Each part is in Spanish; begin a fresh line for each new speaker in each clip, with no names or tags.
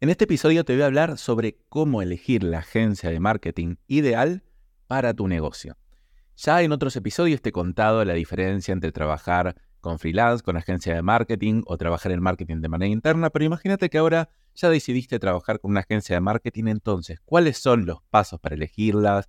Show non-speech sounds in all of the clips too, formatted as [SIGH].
En este episodio te voy a hablar sobre cómo elegir la agencia de marketing ideal para tu negocio. Ya en otros episodios te he contado la diferencia entre trabajar con freelance, con agencia de marketing o trabajar en marketing de manera interna, pero imagínate que ahora ya decidiste trabajar con una agencia de marketing, entonces, ¿cuáles son los pasos para elegirlas?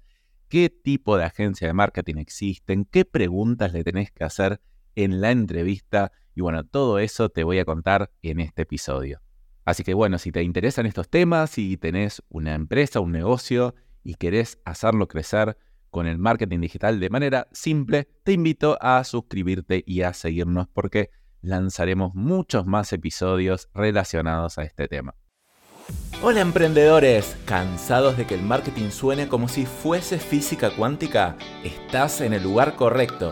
¿Qué tipo de agencia de marketing existen? ¿Qué preguntas le tenés que hacer en la entrevista? Y bueno, todo eso te voy a contar en este episodio. Así que bueno, si te interesan estos temas, si tenés una empresa, un negocio y querés hacerlo crecer con el marketing digital de manera simple, te invito a suscribirte y a seguirnos porque lanzaremos muchos más episodios relacionados a este tema. Hola emprendedores, ¿cansados de que el marketing suene como si fuese física cuántica? Estás en el lugar correcto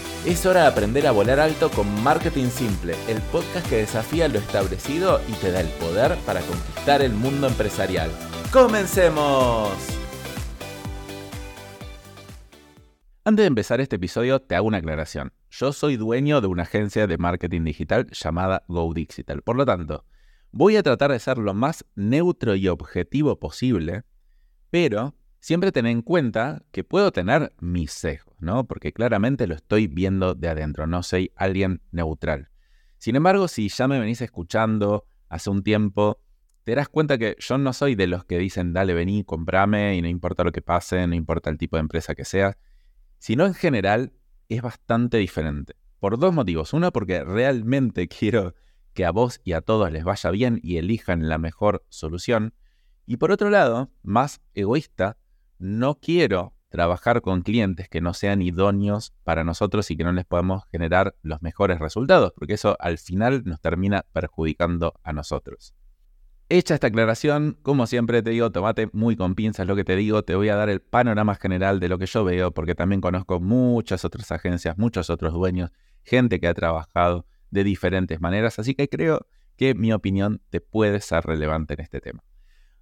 Es hora de aprender a volar alto con Marketing Simple, el podcast que desafía lo establecido y te da el poder para conquistar el mundo empresarial. ¡Comencemos! Antes de empezar este episodio, te hago una aclaración. Yo soy dueño de una agencia de marketing digital llamada GoDigital. Por lo tanto, voy a tratar de ser lo más neutro y objetivo posible, pero siempre ten en cuenta que puedo tener mis sesgos, ¿no? Porque claramente lo estoy viendo de adentro, no soy alguien neutral. Sin embargo, si ya me venís escuchando hace un tiempo, te darás cuenta que yo no soy de los que dicen, dale, vení, comprame y no importa lo que pase, no importa el tipo de empresa que sea, sino en general es bastante diferente. Por dos motivos. Uno, porque realmente [LAUGHS] quiero que a vos y a todos les vaya bien y elijan la mejor solución. Y por otro lado, más egoísta, no quiero trabajar con clientes que no sean idóneos para nosotros y que no les podamos generar los mejores resultados, porque eso al final nos termina perjudicando a nosotros. Hecha esta aclaración, como siempre te digo, tomate muy con pinzas lo que te digo, te voy a dar el panorama general de lo que yo veo, porque también conozco muchas otras agencias, muchos otros dueños, gente que ha trabajado de diferentes maneras, así que creo que mi opinión te puede ser relevante en este tema.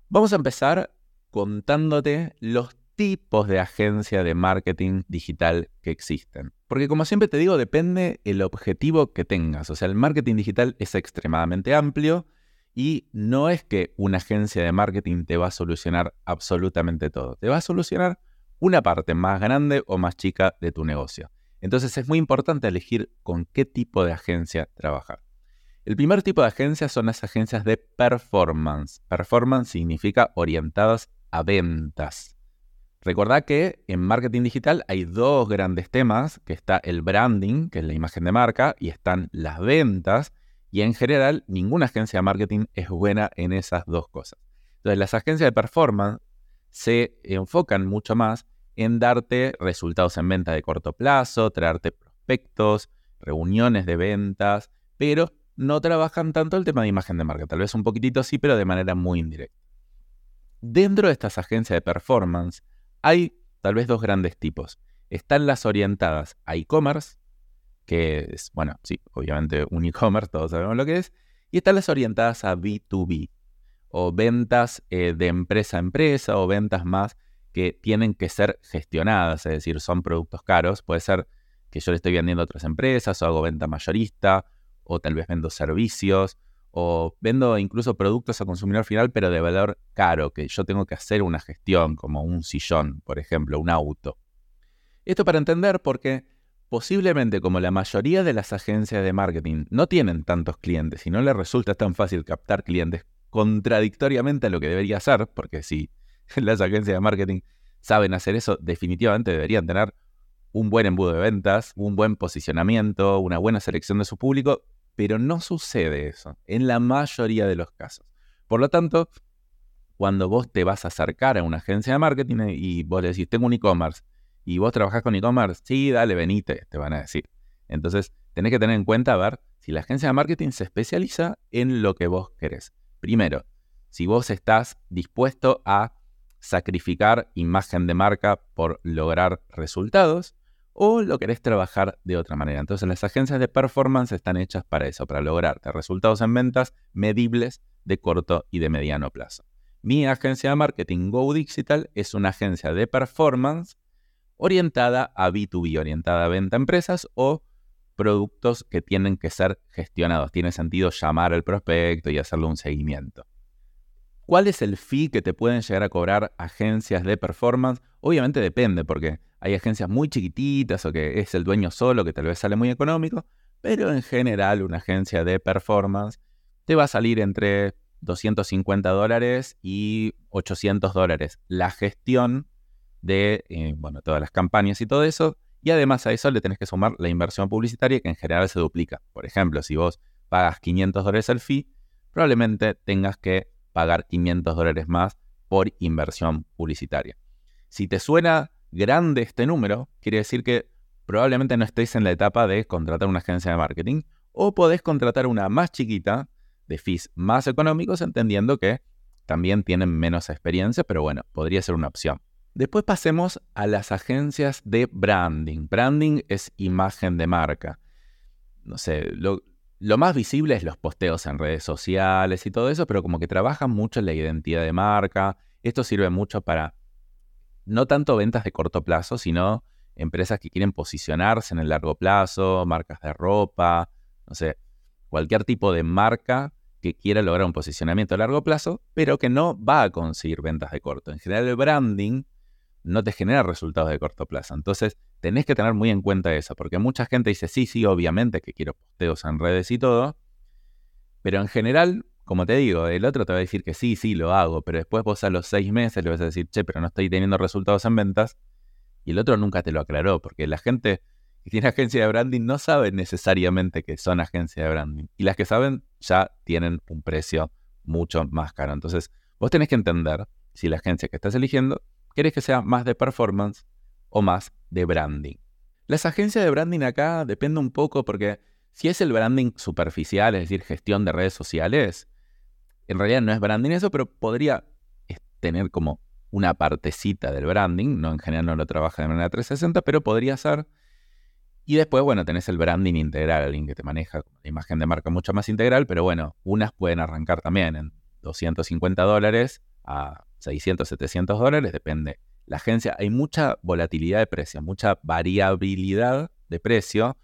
Vamos a empezar contándote los tipos de agencia de marketing digital que existen. Porque como siempre te digo, depende el objetivo que tengas. O sea, el marketing digital es extremadamente amplio y no es que una agencia de marketing te va a solucionar absolutamente todo. Te va a solucionar una parte más grande o más chica de tu negocio. Entonces es muy importante elegir con qué tipo de agencia trabajar. El primer tipo de agencias son las agencias de performance. Performance significa orientadas a ventas. Recordad que en marketing digital hay dos grandes temas, que está el branding, que es la imagen de marca, y están las ventas, y en general ninguna agencia de marketing es buena en esas dos cosas. Entonces las agencias de performance se enfocan mucho más en darte resultados en venta de corto plazo, traerte prospectos, reuniones de ventas, pero no trabajan tanto el tema de imagen de marca. Tal vez un poquitito sí, pero de manera muy indirecta. Dentro de estas agencias de performance hay tal vez dos grandes tipos. Están las orientadas a e-commerce, que es, bueno, sí, obviamente un e-commerce, todos sabemos lo que es, y están las orientadas a B2B, o ventas eh, de empresa a empresa, o ventas más que tienen que ser gestionadas, es decir, son productos caros, puede ser que yo le estoy vendiendo a otras empresas, o hago venta mayorista, o tal vez vendo servicios, o vendo incluso productos a consumidor final, pero de valor caro, que yo tengo que hacer una gestión, como un sillón, por ejemplo, un auto. Esto para entender porque posiblemente como la mayoría de las agencias de marketing no tienen tantos clientes y no les resulta tan fácil captar clientes contradictoriamente a lo que debería hacer, porque si [LAUGHS] las agencias de marketing saben hacer eso, definitivamente deberían tener un buen embudo de ventas, un buen posicionamiento, una buena selección de su público, pero no sucede eso en la mayoría de los casos. Por lo tanto, cuando vos te vas a acercar a una agencia de marketing y vos le decís, tengo un e-commerce, y vos trabajás con e-commerce, sí, dale, venite, te van a decir. Entonces, tenés que tener en cuenta, a ver, si la agencia de marketing se especializa en lo que vos querés. Primero, si vos estás dispuesto a sacrificar imagen de marca por lograr resultados, o lo querés trabajar de otra manera. Entonces las agencias de performance están hechas para eso, para lograrte resultados en ventas medibles de corto y de mediano plazo. Mi agencia de marketing Go Digital es una agencia de performance orientada a B2B, orientada a venta a empresas o productos que tienen que ser gestionados. Tiene sentido llamar al prospecto y hacerle un seguimiento. ¿Cuál es el fee que te pueden llegar a cobrar agencias de performance? Obviamente depende, porque hay agencias muy chiquititas o que es el dueño solo, que tal vez sale muy económico, pero en general una agencia de performance te va a salir entre 250 dólares y 800 dólares la gestión de eh, bueno, todas las campañas y todo eso. Y además a eso le tenés que sumar la inversión publicitaria que en general se duplica. Por ejemplo, si vos pagas 500 dólares al fee, probablemente tengas que pagar 500 dólares más por inversión publicitaria. Si te suena grande este número, quiere decir que probablemente no estéis en la etapa de contratar una agencia de marketing o podés contratar una más chiquita de fees más económicos, entendiendo que también tienen menos experiencia, pero bueno, podría ser una opción. Después pasemos a las agencias de branding. Branding es imagen de marca. No sé, lo, lo más visible es los posteos en redes sociales y todo eso, pero como que trabajan mucho en la identidad de marca. Esto sirve mucho para no tanto ventas de corto plazo, sino empresas que quieren posicionarse en el largo plazo, marcas de ropa, no sé, cualquier tipo de marca que quiera lograr un posicionamiento a largo plazo, pero que no va a conseguir ventas de corto. En general el branding no te genera resultados de corto plazo. Entonces, tenés que tener muy en cuenta eso, porque mucha gente dice, sí, sí, obviamente que quiero posteos en redes y todo, pero en general, como te digo, el otro te va a decir que sí, sí, lo hago, pero después vos a los seis meses le vas a decir, che, pero no estoy teniendo resultados en ventas, y el otro nunca te lo aclaró, porque la gente que tiene [LAUGHS] agencia de branding no sabe necesariamente que son agencia de branding, y las que saben ya tienen un precio mucho más caro. Entonces, vos tenés que entender si la agencia que estás eligiendo querés que sea más de performance o más de branding. Las agencias de branding acá depende un poco porque si es el branding superficial, es decir, gestión de redes sociales, en realidad no es branding eso, pero podría tener como una partecita del branding, no en general no lo trabaja de manera 360, pero podría ser. Y después, bueno, tenés el branding integral, alguien que te maneja la imagen de marca mucho más integral, pero bueno, unas pueden arrancar también en 250 dólares a 600, 700 dólares, depende. La agencia, hay mucha volatilidad de precio, mucha variabilidad de precio.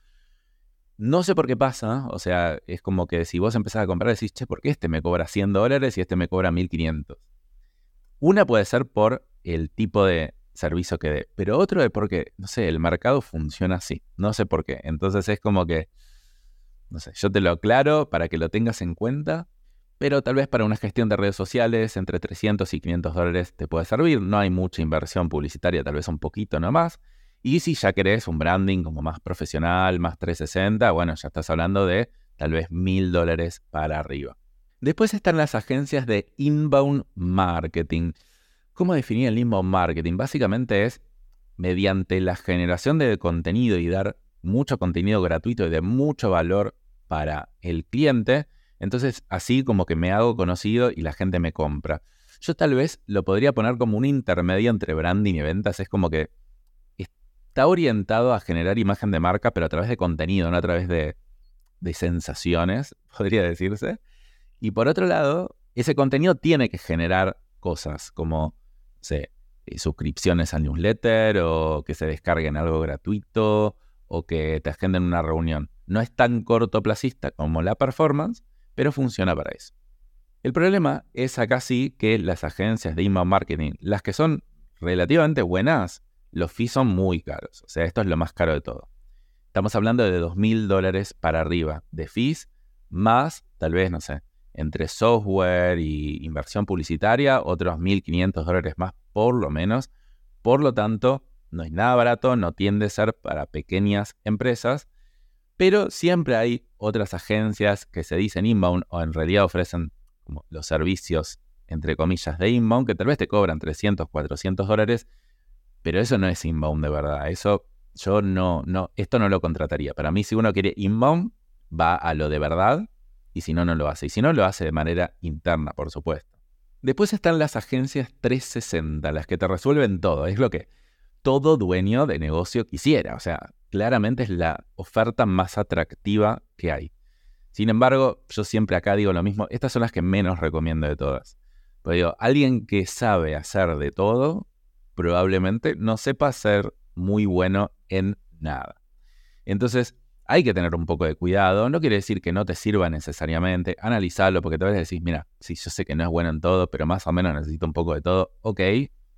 No sé por qué pasa, o sea, es como que si vos empezás a comprar decís, che, ¿por qué este me cobra 100 dólares y este me cobra 1500? Una puede ser por el tipo de servicio que dé, pero otro es porque, no sé, el mercado funciona así, no sé por qué. Entonces es como que, no sé, yo te lo aclaro para que lo tengas en cuenta pero tal vez para una gestión de redes sociales entre 300 y 500 dólares te puede servir. No hay mucha inversión publicitaria, tal vez un poquito nomás. Y si ya querés un branding como más profesional, más 360, bueno, ya estás hablando de tal vez 1000 dólares para arriba. Después están las agencias de inbound marketing. ¿Cómo definir el inbound marketing? Básicamente es mediante la generación de contenido y dar mucho contenido gratuito y de mucho valor para el cliente, entonces, así como que me hago conocido y la gente me compra. Yo tal vez lo podría poner como un intermedio entre branding y ventas. Es como que está orientado a generar imagen de marca, pero a través de contenido, no a través de, sensaciones, [LAUGHS] podría decirse. Y por otro lado, ese contenido tiene que generar cosas como, sé, eh, suscripciones al newsletter o que se descarguen algo gratuito o que te agenden una reunión. No es tan cortoplacista como la performance, pero funciona para eso. El problema es acá sí que las agencias de inbound marketing, las que son relativamente buenas, los fees son muy caros. O sea, esto es lo más caro de todo. Estamos hablando de 2.000 dólares para arriba de fees, más tal vez, no sé, entre software y inversión publicitaria, otros 1.500 dólares más por lo menos. Por lo tanto, no es nada barato, no tiende a ser para pequeñas empresas pero siempre hay otras agencias que se dicen inbound o en realidad ofrecen como los servicios, entre comillas, de inbound, que tal vez te cobran 300, 400 dólares, pero eso no es inbound de verdad. Eso yo no, no, esto no lo contrataría. Para mí, si uno quiere inbound, va a lo de verdad y si no, no lo hace. Y si no, lo hace de manera interna, por supuesto. Después están las agencias 360, las que te resuelven todo. Es lo que todo dueño de negocio quisiera. O sea, claramente es la oferta más atractiva que hay. Sin embargo, yo siempre acá digo lo mismo, estas son las que menos recomiendo de todas. Pues digo, alguien que sabe hacer de todo, probablemente no sepa ser muy bueno en nada. Entonces, hay que tener un poco de cuidado. No quiere decir que no te sirva necesariamente. Analizarlo, porque vas a decir, mira, sí, yo sé que no es bueno en todo, pero más o menos necesito un poco de todo. Ok,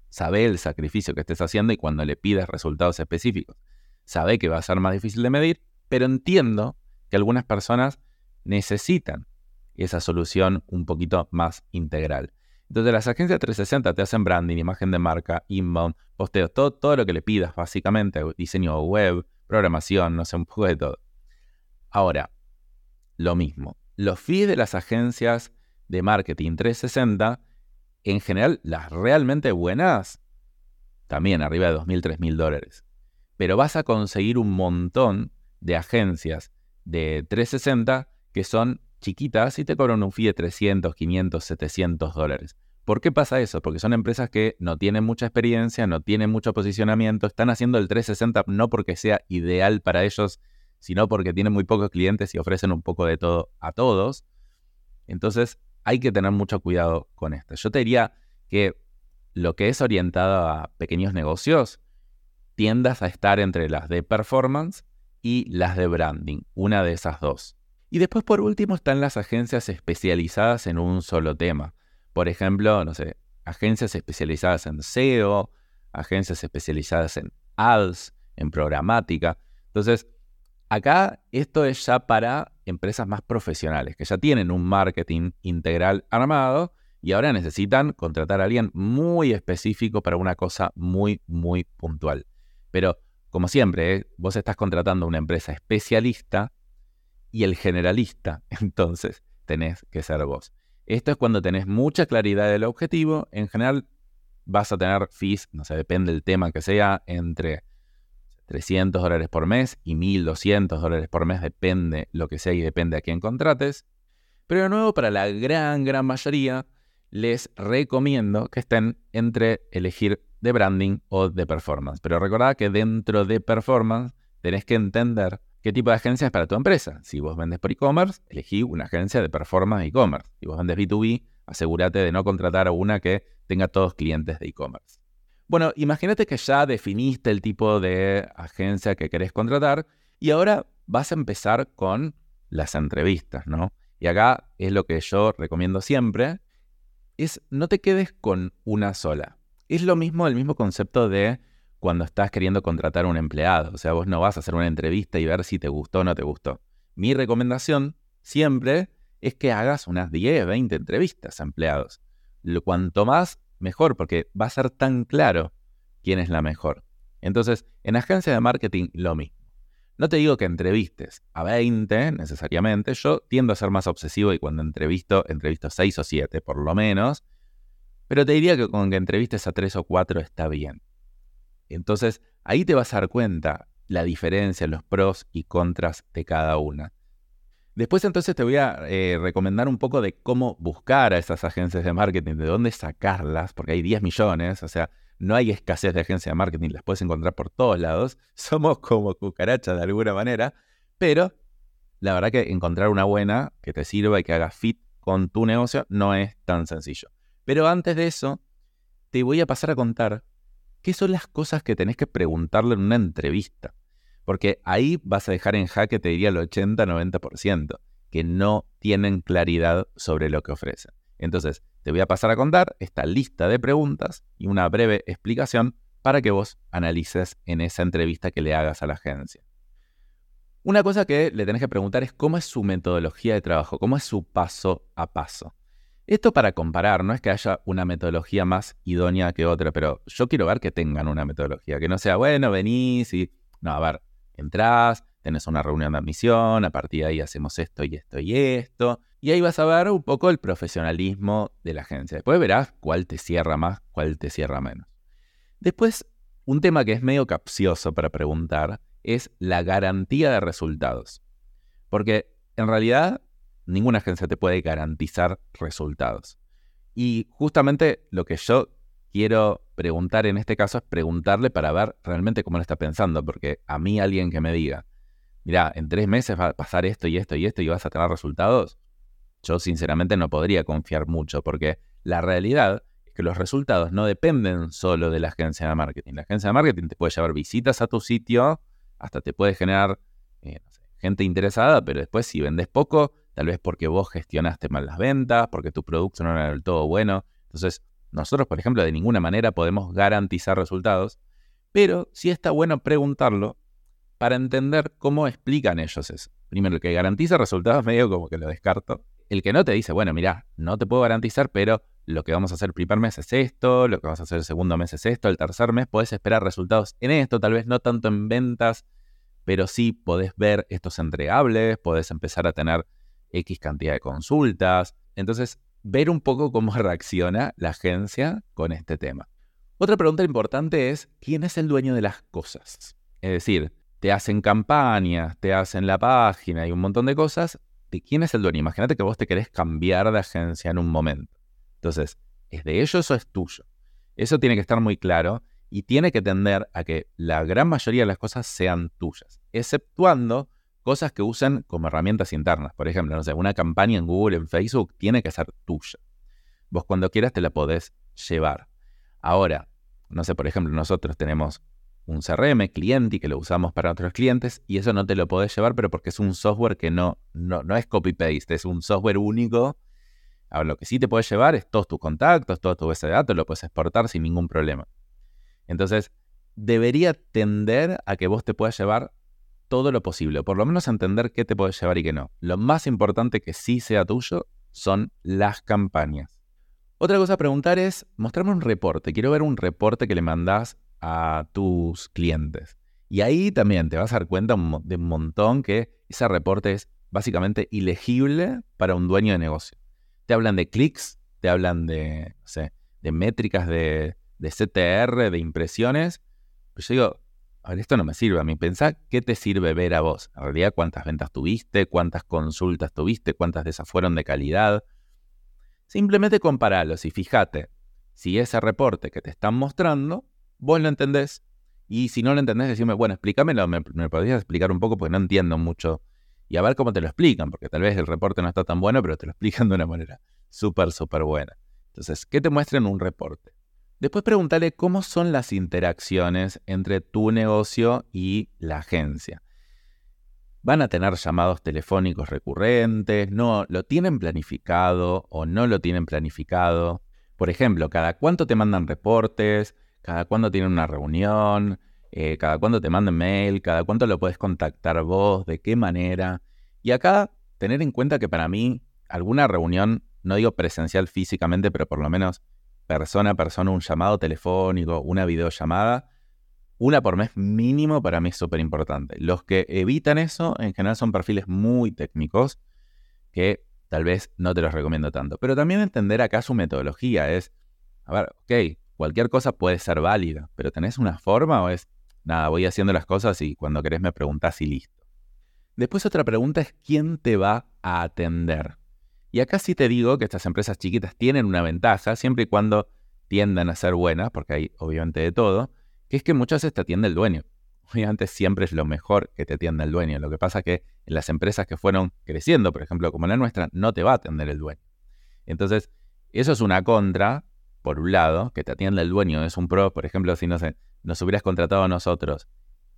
sabe el sacrificio que estés haciendo y cuando le pides resultados específicos. Sabe que va a ser más difícil de medir, pero entiendo que algunas personas necesitan esa solución un poquito más integral. Entonces las agencias 360 te hacen branding, imagen de marca, inbound, posteos, todo, todo lo que le pidas básicamente, diseño web, programación, no sé, un poco de todo. Ahora, lo mismo. Los fees de las agencias de marketing 360, en general, las realmente buenas, también arriba de 2.000, 3.000 dólares. Pero vas a conseguir un montón de agencias de 360 que son chiquitas y te cobran un fee de 300, 500, 700 dólares. ¿Por qué pasa eso? Porque son empresas que no tienen mucha experiencia, no tienen mucho posicionamiento, están haciendo el 360 no porque sea ideal para ellos, sino porque tienen muy pocos clientes y ofrecen un poco de todo a todos. Entonces hay que tener mucho cuidado con esto. Yo te diría que lo que es orientado a pequeños negocios, tiendas a estar entre las de performance y las de branding, una de esas dos. Y después por último están las agencias especializadas en un solo tema. Por ejemplo, no sé, agencias especializadas en SEO, agencias especializadas en ads, en programática. Entonces, acá esto es ya para empresas más profesionales, que ya tienen un marketing integral armado y ahora necesitan contratar a alguien muy específico para una cosa muy, muy puntual. Pero, como siempre, ¿eh? vos estás contratando a una empresa especialista y el generalista, [LAUGHS] entonces tenés que ser vos. Esto es cuando tenés mucha claridad del objetivo. En general vas a tener fees, no sé, depende del tema que sea, entre 300 dólares por mes y 1200 dólares por mes, depende lo que sea y depende a quién contrates. Pero de nuevo, para la gran, gran mayoría, les recomiendo que estén entre elegir de branding o de performance. Pero recordad que dentro de performance tenés que entender ¿Qué tipo de agencia es para tu empresa? Si vos vendes por e-commerce, elegí una agencia de performance e-commerce. Si vos vendes B2B, asegúrate de no contratar a una que tenga todos clientes de e-commerce. Bueno, imagínate que ya definiste el tipo de agencia que querés contratar y ahora vas a empezar con las entrevistas, ¿no? Y acá es lo que yo recomiendo siempre, es no te quedes con una sola. Es lo mismo, el mismo concepto de cuando estás queriendo contratar a un empleado. O sea, vos no vas a hacer una entrevista y ver si te gustó o no te gustó. Mi recomendación siempre es que hagas unas 10, 20 entrevistas a empleados. Lo, cuanto más, mejor, porque va a ser tan claro quién es la mejor. Entonces, en agencia de marketing, lo mismo. No te digo que entrevistes a 20 necesariamente. Yo tiendo a ser más obsesivo y cuando entrevisto, entrevisto 6 o 7 por lo menos. Pero te diría que con que entrevistes a 3 o 4 está bien. Entonces, ahí te vas a dar cuenta la diferencia, los pros y contras de cada una. Después entonces te voy a eh, recomendar un poco de cómo buscar a esas agencias de marketing, de dónde sacarlas, porque hay 10 millones, o sea, no hay escasez de agencias de marketing, las puedes encontrar por todos lados, [LAUGHS] somos como cucarachas de alguna manera, pero la verdad que encontrar una buena que te sirva y que haga fit con tu negocio no es tan sencillo. Pero antes de eso, te voy a pasar a contar ¿Qué son las cosas que tenés que preguntarle en una entrevista? Porque ahí vas a dejar en jaque, te diría, el 80-90%, que no tienen claridad sobre lo que ofrecen. Entonces, te voy a pasar a contar esta lista de preguntas y una breve explicación para que vos analices en esa entrevista que le hagas a la agencia. Una cosa que le tenés que preguntar es cómo es su metodología de trabajo, cómo es su paso a paso. Esto para comparar, no es que haya una metodología más idónea que otra, pero yo quiero ver que tengan una metodología, que no sea, bueno, venís y... No, a ver, entrás, tenés una reunión de admisión, a partir de ahí hacemos esto y esto y esto, y ahí vas a ver un poco el profesionalismo de la agencia. Después verás cuál te cierra más, cuál te cierra menos. Después, un tema que es medio capcioso para preguntar es la garantía de resultados. Porque en realidad ninguna agencia te puede garantizar resultados. Y justamente lo que yo quiero preguntar en este caso es preguntarle para ver realmente cómo lo está pensando, porque a mí alguien que me diga, mira, en tres meses va a pasar esto y esto y esto y vas a tener resultados, yo sinceramente no podría confiar mucho, porque la realidad es que los resultados no dependen solo de la agencia de marketing. La agencia de marketing te puede llevar visitas a tu sitio, hasta te puede generar eh, gente interesada, pero después si vendes poco, tal vez porque vos gestionaste mal las ventas, porque tu producto no era del todo bueno. Entonces, nosotros, por ejemplo, de ninguna manera podemos garantizar resultados, pero sí está bueno preguntarlo para entender cómo explican ellos eso. Primero, el que garantiza resultados medio como que lo descarto. El que no te dice, bueno, mira, no te puedo garantizar, pero lo que vamos a hacer el primer mes es esto, lo que vamos a hacer el segundo mes es esto, el tercer mes puedes esperar resultados en esto, tal vez no tanto en ventas, pero sí podés ver estos entregables, podés empezar a tener X cantidad de consultas. Entonces, ver un poco cómo reacciona la agencia con este tema. Otra pregunta importante es, ¿quién es el dueño de las cosas? Es decir, te hacen campañas, te hacen la página y un montón de cosas. ¿De quién es el dueño? Imagínate que vos te querés cambiar de agencia en un momento. Entonces, ¿es de ellos o es tuyo? Eso tiene que estar muy claro y tiene que tender a que la gran mayoría de las cosas sean tuyas, exceptuando cosas que usen como herramientas internas. Por ejemplo, no sé, una campaña en Google, en Facebook, tiene que ser tuya. Vos cuando quieras te la podés llevar. Ahora, no sé, por ejemplo, nosotros tenemos un CRM, cliente, que lo usamos para otros clientes, y eso no te lo podés llevar, pero porque es un software que no, no, no es copy-paste, es un software único. Ahora, lo que sí te puedes llevar es todos tus contactos, todo tu base de datos, lo puedes exportar sin ningún problema. Entonces, debería tender a que vos te puedas llevar todo lo posible, por lo menos entender qué te puedes llevar y qué no. Lo más importante que sí sea tuyo son las campañas. Otra cosa a preguntar es, mostrarme un reporte. Quiero ver un reporte que le mandás a tus clientes. Y ahí también te vas a dar cuenta de un montón que ese reporte es básicamente ilegible para un dueño de negocio. Te hablan de clics, te hablan de, de métricas de, de CTR, de impresiones. Yo digo, a ver, esto no me sirve a mí. Pensá qué te sirve ver a vos. En realidad, cuántas ventas tuviste, cuántas consultas tuviste, cuántas de esas fueron de calidad. Simplemente comparalos y fíjate si ese reporte que te están mostrando, vos lo entendés. Y si no lo entendés, decime, bueno, explícamelo, me, me podrías explicar un poco porque no entiendo mucho. Y a ver cómo te lo explican, porque tal vez el reporte no está tan bueno, pero te lo [LAUGHS] explican de una manera súper, súper buena. Entonces, ¿qué te muestra en un reporte? Después pregúntale cómo son las interacciones entre tu negocio y la agencia. ¿Van a tener llamados telefónicos recurrentes? ¿No lo tienen planificado o no lo tienen planificado? Por ejemplo, ¿cada cuánto te mandan reportes? ¿Cada cuánto tienen una reunión? Eh, ¿Cada cuánto te mandan mail? ¿Cada cuánto lo puedes contactar vos? ¿De qué manera? Y acá, tener en cuenta que para mí, alguna reunión, no digo presencial físicamente, pero por lo menos persona a persona, un llamado telefónico, una videollamada, una por mes mínimo para mí es súper importante. Los que evitan eso en general son perfiles muy técnicos que tal vez no te los recomiendo tanto. Pero también entender acá su metodología es, a ver, ok, cualquier cosa puede ser válida, pero ¿tenés una forma o es, nada, voy haciendo las cosas y cuando querés me preguntás y listo? Después otra pregunta es, ¿quién te va a atender? Y acá sí te digo que estas empresas chiquitas tienen una ventaja, siempre y cuando tiendan a ser buenas, porque hay obviamente de todo, que es que muchas veces te atiende el dueño. [LAUGHS] Obviamente siempre es lo mejor que te atienda el dueño. Lo que pasa es que en las empresas que fueron creciendo, por ejemplo, como la nuestra, no te va a atender el dueño. Entonces, eso es una contra, por un lado, que te atienda el dueño, es un pro. Por ejemplo, si no nos hubieras contratado a nosotros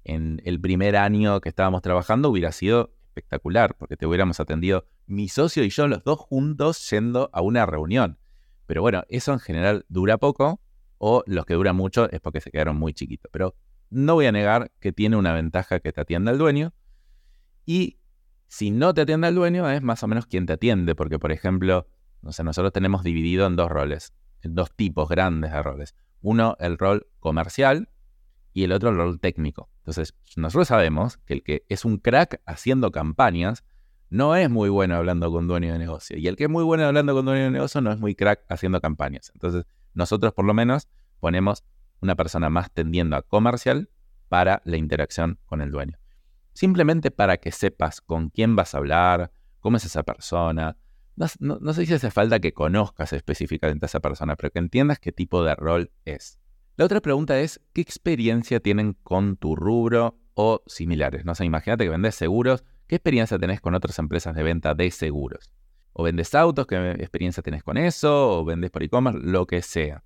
en el primer año que estábamos trabajando, hubiera sido espectacular, porque te hubiéramos atendido mi socio y yo los dos juntos yendo a una reunión. Pero bueno, eso en general dura poco, o los que duran mucho es porque se quedaron muy chiquitos. Pero no voy a negar que tiene una ventaja que te atienda el dueño. Y si no te atiende el dueño, es más o menos quien te atiende, porque por ejemplo, no sé, nosotros tenemos dividido en dos roles, en dos tipos grandes de roles. Uno, el rol comercial, y el otro el rol técnico. Entonces, nosotros sabemos que el que es un crack haciendo campañas no es muy bueno hablando con dueño de negocio. Y el que es muy bueno hablando con dueño de negocio no es muy crack haciendo campañas. Entonces, nosotros por lo menos ponemos una persona más tendiendo a comercial para la interacción con el dueño. Simplemente para que sepas con quién vas a hablar, cómo es esa persona. No, no sé si hace falta que conozcas específicamente a esa persona, pero que entiendas qué tipo de rol es. La otra pregunta es, ¿qué experiencia tienen con tu rubro o similares? No sé, imagínate que vendes seguros, ¿qué experiencia tenés con otras empresas de venta de seguros? O vendes autos, ¿qué experiencia tenés con eso? O vendes por e-commerce, lo que sea.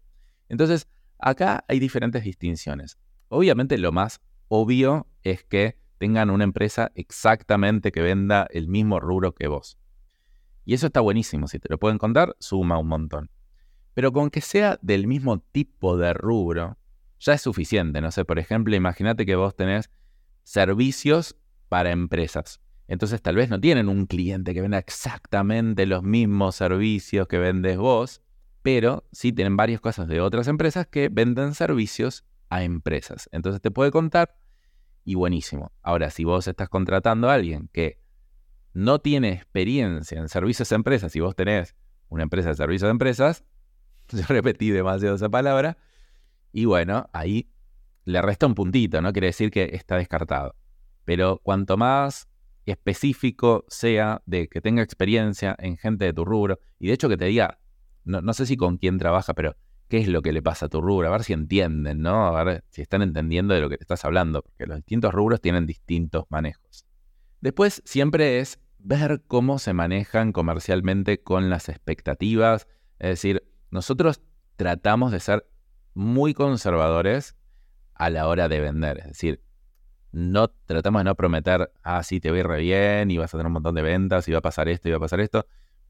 Entonces, acá hay diferentes distinciones. Obviamente lo más obvio es que tengan una empresa exactamente que venda el mismo rubro que vos. Y eso está buenísimo, si te lo pueden contar, suma un montón. Pero con que sea del mismo tipo de rubro, ya es suficiente. No sé, por ejemplo, imagínate que vos tenés servicios para empresas. Entonces tal vez no tienen un cliente que venda exactamente los mismos servicios que vendes vos, pero sí tienen varias cosas de otras empresas que venden servicios a empresas. Entonces te puede contar y buenísimo. Ahora, si vos estás contratando a alguien que no tiene experiencia en servicios a empresas y vos tenés una empresa de servicios a empresas, [LAUGHS] yo repetí demasiado esa palabra, y bueno, ahí le resta un puntito, ¿no? Quiere decir que está descartado. Pero cuanto más específico sea de que tenga experiencia en gente de tu rubro, y de hecho que te diga, no, no sé si con quién trabaja, pero qué es lo que le pasa a tu rubro, a ver si entienden, ¿no? A ver si están entendiendo de lo que te estás hablando, porque los distintos rubros tienen distintos manejos. Después siempre es ver cómo se manejan comercialmente con las expectativas, es decir, nosotros tratamos de ser muy conservadores a la hora de vender, es decir, no tratamos de no prometer, ah, sí, te voy re bien y vas a tener un montón de ventas y va a pasar esto y va a pasar esto.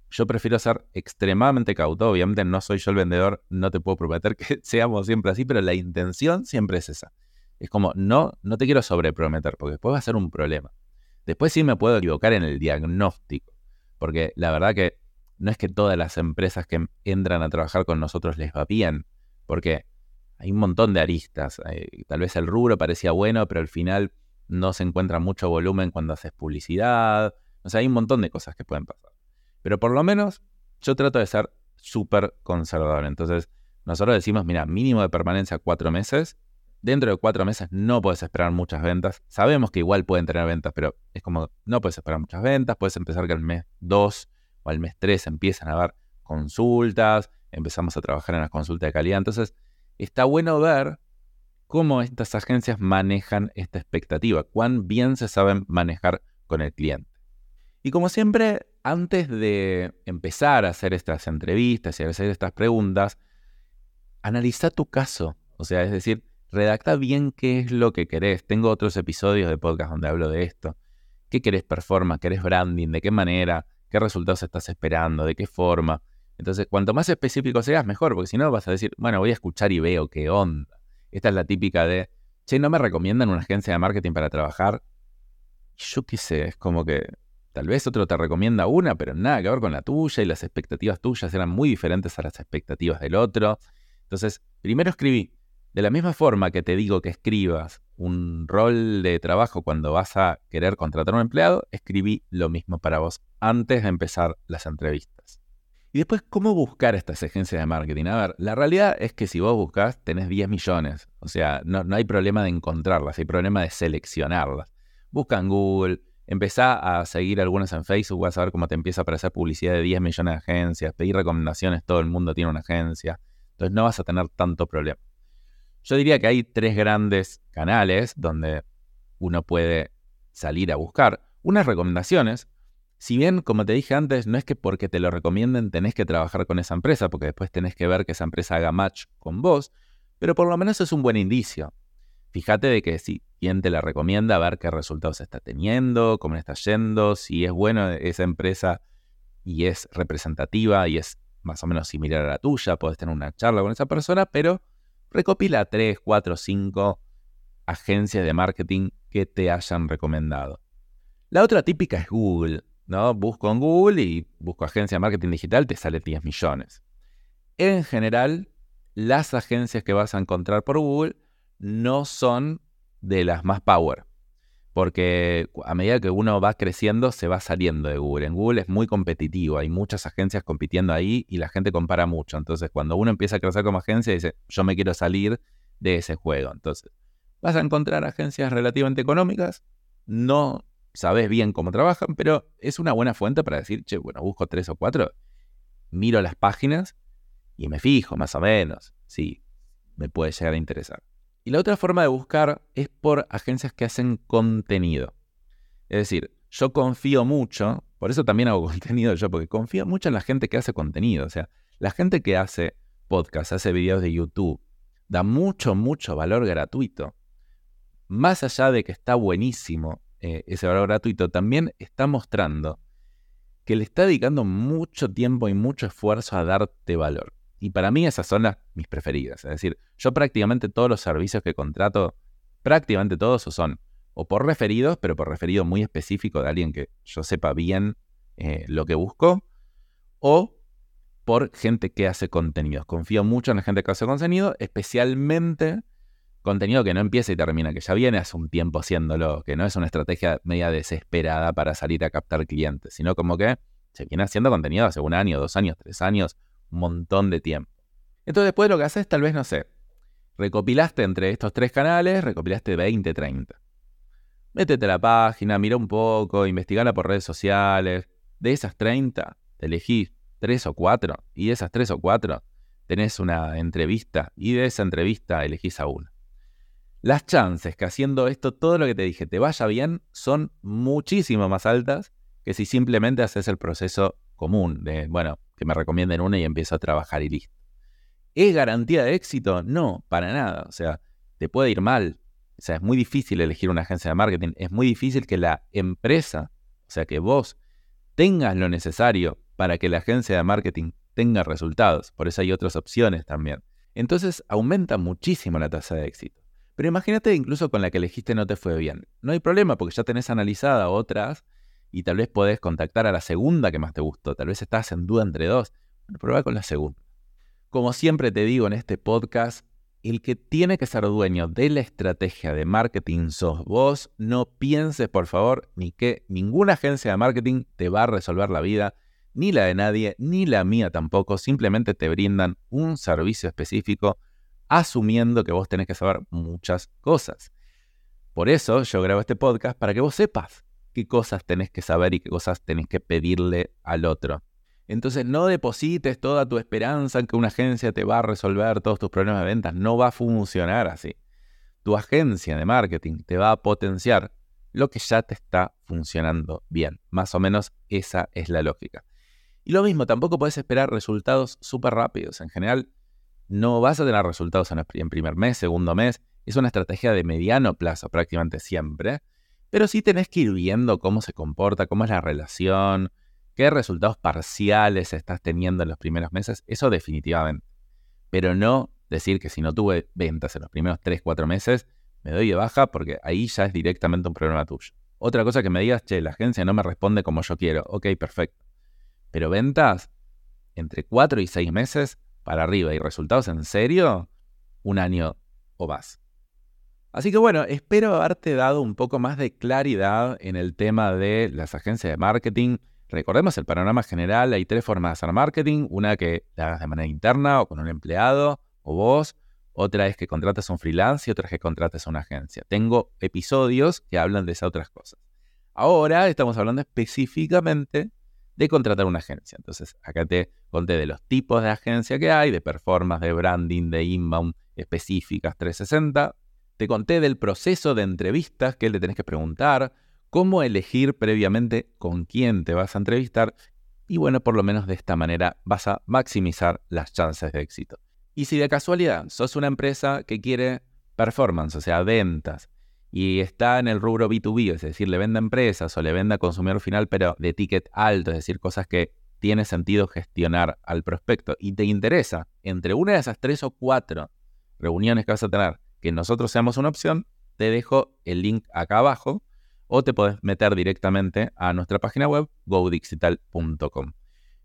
Yo prefiero ser extremadamente cauto. Obviamente no soy yo el vendedor, no te puedo prometer [LAUGHS] que seamos siempre así, pero la intención siempre es esa. Es como, no, no te quiero sobreprometer, porque después va a ser un problema. Después sí me puedo equivocar en el diagnóstico, porque la verdad que no es que todas las empresas que entran a trabajar con nosotros les va bien, porque hay un montón de aristas. Eh, tal vez el rubro parecía bueno, pero al final no se encuentra mucho volumen cuando haces publicidad. O sea, hay un montón de cosas que pueden pasar. Pero por lo menos yo trato de ser súper conservador. Entonces, nosotros decimos, mira, mínimo de permanencia cuatro meses. Dentro de cuatro meses no puedes esperar muchas ventas. Sabemos que igual pueden tener ventas, pero es como, no puedes esperar muchas ventas. Puedes empezar que al mes 2 o al mes 3 empiezan a haber consultas, empezamos a trabajar en las consultas de calidad. Entonces, está bueno ver cómo estas agencias manejan esta expectativa, cuán bien se saben manejar con el cliente. Y como siempre, antes de empezar a hacer estas entrevistas y a hacer estas preguntas, analiza tu caso. O sea, es decir, redacta bien qué es lo que querés. Tengo otros episodios de podcast donde hablo de esto. ¿Qué querés performance? ¿Querés branding? ¿De qué manera? ¿Qué resultados estás esperando? ¿De qué forma? Entonces, cuanto más específico seas, mejor, porque si no vas a decir, bueno, voy a escuchar y veo qué onda. Esta es la típica de, che, ¿no me recomiendan una agencia de marketing para trabajar? Yo qué sé, es como que tal vez otro te recomienda una, pero nada que ver con la tuya y las expectativas tuyas eran muy diferentes a las expectativas del otro. Entonces, primero escribí, de la misma forma que te digo que escribas un rol de trabajo cuando vas a querer contratar a un empleado, escribí lo mismo para vos antes de empezar las entrevistas. Y después, ¿cómo buscar estas agencias de marketing? A ver, la realidad es que si vos buscas, tenés 10 millones. O sea, no, hay problema de encontrarlas, hay problema de seleccionarlas. Busca en Google, empezá a seguir algunas en Facebook, vas a ver cómo te empieza a aparecer publicidad de 10 millones de agencias, pedir recomendaciones, todo el mundo tiene una agencia. Entonces no vas a tener tanto problema. Yo diría que hay tres grandes canales donde uno puede salir a buscar. Unas recomendaciones, si bien, como te dije antes, no es que porque te lo recomienden tenés que trabajar con esa empresa, porque después tenés que ver que esa empresa haga match con vos, pero por lo menos es un buen indicio. Fíjate de que si quien te la recomienda, ver qué resultados está teniendo, cómo está yendo, si es buena esa empresa y es representativa y es más o menos similar a la tuya, podés tener una charla con esa persona, pero recopila 3, 4, 5 agencias de marketing que te hayan recomendado. La otra típica es Google. ¿no? Busco en Google y busco agencia de marketing digital, te sale 10 millones. En general, las agencias que vas a encontrar por Google no son de las más power, porque a medida que uno va creciendo se va saliendo de Google. En Google es muy competitivo, hay muchas agencias compitiendo ahí y la gente compara mucho. Entonces, cuando uno empieza a crecer como agencia, dice, yo me quiero salir de ese juego. Entonces, vas a encontrar agencias relativamente económicas, no sabes bien cómo trabajan, pero es una buena fuente para decir, che, bueno, busco tres o cuatro, miro las páginas y me fijo más o menos. Si me puede llegar a interesar. Y la otra forma de buscar es por agencias que hacen contenido. Es decir, yo confío mucho, por eso también hago [LAUGHS] contenido yo, porque confío mucho en la gente que hace contenido. O sea, la gente que hace podcast, hace videos de YouTube, da mucho, mucho valor gratuito. Más allá de que está buenísimo eh, ese valor gratuito, también está mostrando que le está dedicando mucho tiempo y mucho esfuerzo a darte valor. Y para mí esas son las, mis preferidas. Es decir, yo prácticamente todos los servicios que contrato, prácticamente todos son o por referidos, pero por referido muy específico de alguien que yo sepa bien eh, lo que busco, o por gente que hace contenidos. Confío mucho en la gente que hace contenido, especialmente contenido que no empieza y termina, que ya viene hace un tiempo haciéndolo, que no es una estrategia media desesperada para salir a captar clientes, sino como que se viene haciendo contenido hace un año, dos años, tres años, montón de tiempo. Entonces después lo que haces tal vez, no sé, recopilaste entre estos tres canales, recopilaste 20, 30. Métete a la página, mira un poco, investigala por redes sociales. De esas 30, te elegís tres o cuatro, y de esas tres o cuatro tenés una entrevista, y de esa entrevista elegís a uno. Las chances que haciendo esto, todo lo que te dije, te vaya bien, son muchísimo más altas que si simplemente haces el proceso común de, bueno, que me recomienden una y empiezo a trabajar y listo. ¿Es garantía de éxito? No, para nada. O sea, te puede ir mal. O sea, es muy difícil elegir una agencia de marketing. Es muy difícil que la empresa, o sea, que vos tengas lo necesario para que la agencia de marketing tenga resultados. Por eso hay otras opciones también. Entonces aumenta muchísimo la tasa de éxito. Pero imagínate incluso con la que elegiste no te fue bien. No hay problema porque ya tenés analizada otras y tal vez podés contactar a la segunda que más te gustó. Tal vez estás en duda entre dos. Bueno, prueba con la segunda. Como siempre te digo en este podcast, el que tiene que ser dueño de la estrategia de marketing sos vos. No pienses, por favor, ni que ninguna agencia de marketing te va a resolver la vida, ni la de nadie, ni la mía tampoco. Simplemente te brindan un servicio específico asumiendo que vos tenés que saber muchas cosas. Por eso yo grabo este podcast para que vos sepas qué cosas tenés que saber y qué cosas tenés que pedirle al otro. Entonces no deposites toda tu esperanza en que una agencia te va a resolver todos tus problemas de ventas. No va a funcionar así. Tu agencia de marketing te va a potenciar lo que ya te está funcionando bien. Más o menos esa es la lógica. Y lo mismo, tampoco puedes esperar resultados súper rápidos. En general, no vas a tener resultados en primer mes, segundo mes. Es una estrategia de mediano plazo prácticamente siempre. Pero sí tenés que ir viendo cómo se comporta, cómo es la relación, qué resultados parciales estás teniendo en los primeros meses. Eso definitivamente. Pero no decir que si no tuve ventas en los primeros 3, 4 meses, me doy de baja porque ahí ya es directamente un problema tuyo. Otra cosa que me digas, che, la agencia no me responde como yo quiero. Ok, perfecto. Pero ventas entre 4 y 6 meses para arriba y resultados en serio, un año o más. Así que bueno, espero haberte dado un poco más de claridad en el tema de las agencias de marketing. Recordemos el panorama general, hay tres formas de hacer marketing, una que la hagas de manera interna o con un empleado o vos, otra es que contrates a un freelance y otra es que contrates a una agencia. Tengo episodios que hablan de esas otras cosas. Ahora estamos hablando específicamente de contratar una agencia. Entonces, acá te conté de los tipos de agencia que hay, de performance, de branding, de inbound específicas 360. Te conté del proceso de entrevistas que le tenés que preguntar, cómo elegir previamente con quién te vas a entrevistar y bueno, por lo menos de esta manera vas a maximizar las chances de éxito. Y si de casualidad sos una empresa que quiere performance, o sea, ventas, y está en el rubro B2B, es decir, le vende a empresas o le vende a consumidor final, pero de ticket alto, es decir, cosas que tiene sentido gestionar al prospecto y te interesa entre una de esas tres o cuatro reuniones que vas a tener que nosotros seamos una opción, te dejo el link acá abajo o te puedes meter directamente a nuestra página web godigital.com.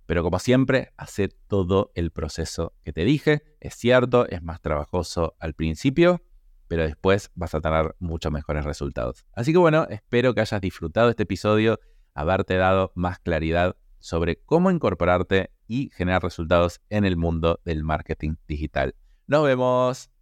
Pero como siempre, hace todo el proceso que te dije. Es cierto, es más trabajoso al principio, pero después vas a tener muchos mejores resultados. Así que bueno, espero que hayas disfrutado este episodio, haberte dado más claridad sobre cómo incorporarte y generar resultados en el mundo del marketing digital. Nos vemos.